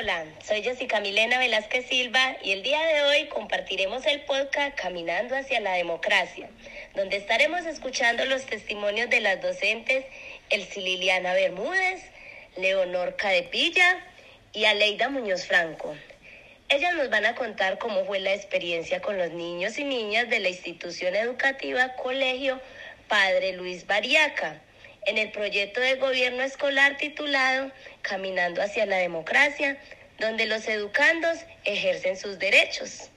Hola, soy Jessica Milena Velázquez Silva y el día de hoy compartiremos el podcast Caminando hacia la Democracia, donde estaremos escuchando los testimonios de las docentes Elsie Liliana Bermúdez, Leonor Cadepilla y Aleida Muñoz Franco. Ellas nos van a contar cómo fue la experiencia con los niños y niñas de la institución educativa Colegio Padre Luis Bariaca en el proyecto de gobierno escolar titulado Caminando hacia la democracia, donde los educandos ejercen sus derechos.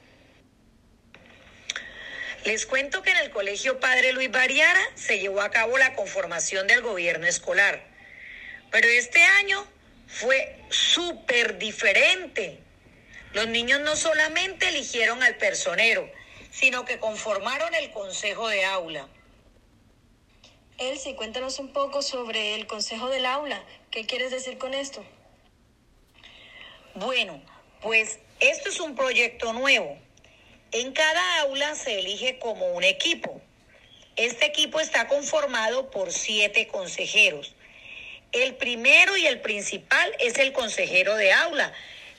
Les cuento que en el Colegio Padre Luis Bariara se llevó a cabo la conformación del gobierno escolar. Pero este año fue súper diferente. Los niños no solamente eligieron al personero, sino que conformaron el consejo de aula. Elsie, cuéntanos un poco sobre el Consejo del Aula. ¿Qué quieres decir con esto? Bueno, pues esto es un proyecto nuevo. En cada aula se elige como un equipo. Este equipo está conformado por siete consejeros. El primero y el principal es el consejero de aula.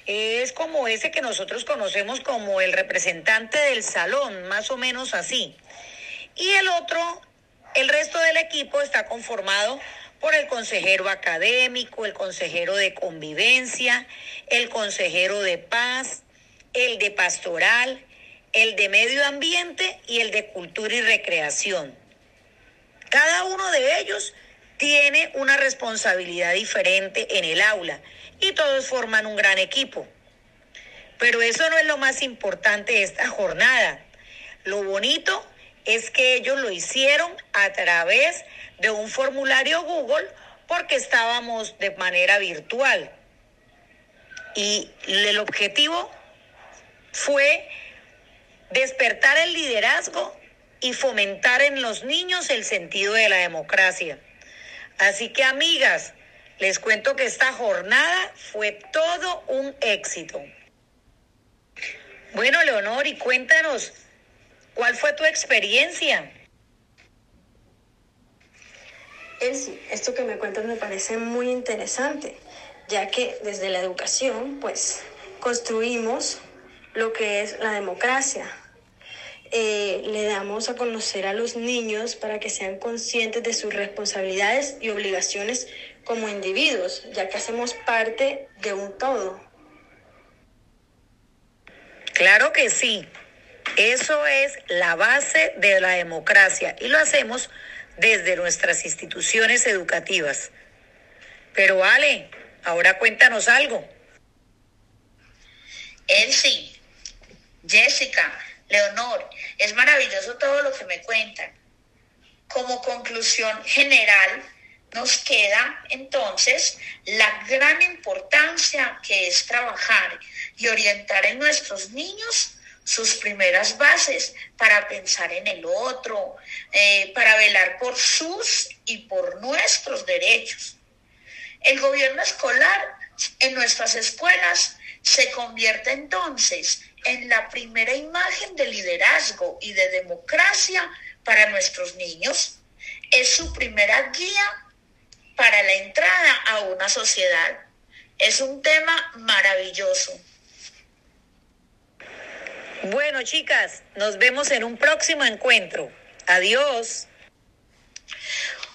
Es como ese que nosotros conocemos como el representante del salón, más o menos así. Y el otro el resto del equipo está conformado por el consejero académico, el consejero de convivencia, el consejero de paz, el de pastoral, el de medio ambiente y el de cultura y recreación. Cada uno de ellos tiene una responsabilidad diferente en el aula y todos forman un gran equipo. Pero eso no es lo más importante de esta jornada. Lo bonito es que ellos lo hicieron a través de un formulario Google porque estábamos de manera virtual. Y el objetivo fue despertar el liderazgo y fomentar en los niños el sentido de la democracia. Así que amigas, les cuento que esta jornada fue todo un éxito. Bueno, Leonor, y cuéntanos, ¿Cuál fue tu experiencia? Elsie, esto que me cuentas me parece muy interesante, ya que desde la educación, pues, construimos lo que es la democracia. Eh, le damos a conocer a los niños para que sean conscientes de sus responsabilidades y obligaciones como individuos, ya que hacemos parte de un todo. Claro que sí. Eso es la base de la democracia y lo hacemos desde nuestras instituciones educativas. Pero Ale, ahora cuéntanos algo. Elsie, Jessica, Leonor, es maravilloso todo lo que me cuentan. Como conclusión general, nos queda entonces la gran importancia que es trabajar y orientar en nuestros niños sus primeras bases para pensar en el otro, eh, para velar por sus y por nuestros derechos. El gobierno escolar en nuestras escuelas se convierte entonces en la primera imagen de liderazgo y de democracia para nuestros niños. Es su primera guía para la entrada a una sociedad. Es un tema maravilloso. Bueno, chicas, nos vemos en un próximo encuentro. Adiós.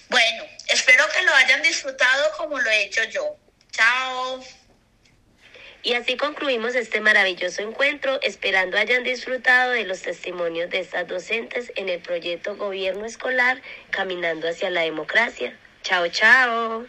Bueno, espero que lo hayan disfrutado como lo he hecho yo. Chao. Y así concluimos este maravilloso encuentro, esperando hayan disfrutado de los testimonios de estas docentes en el proyecto Gobierno Escolar Caminando hacia la Democracia. Chao, chao.